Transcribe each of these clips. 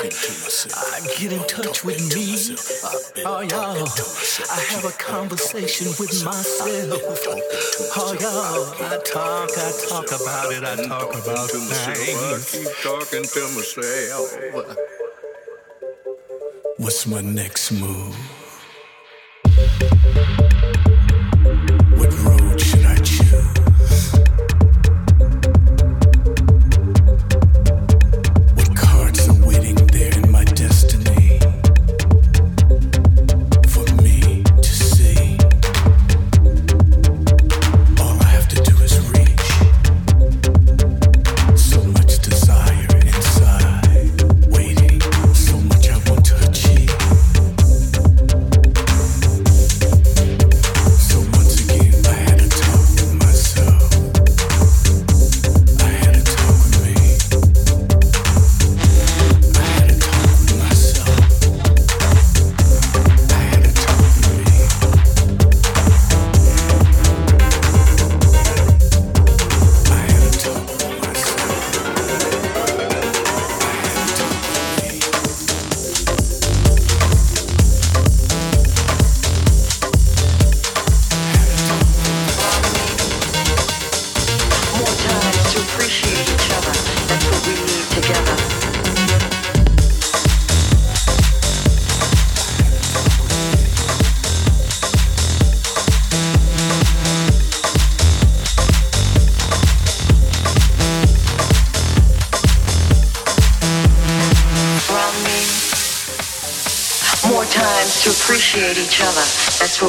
I get in touch with me. Oh, y'all. I have a conversation with myself. Oh, y'all. I talk, I talk about it, I talk about things. I keep talking to myself. What's my next move?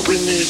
we need.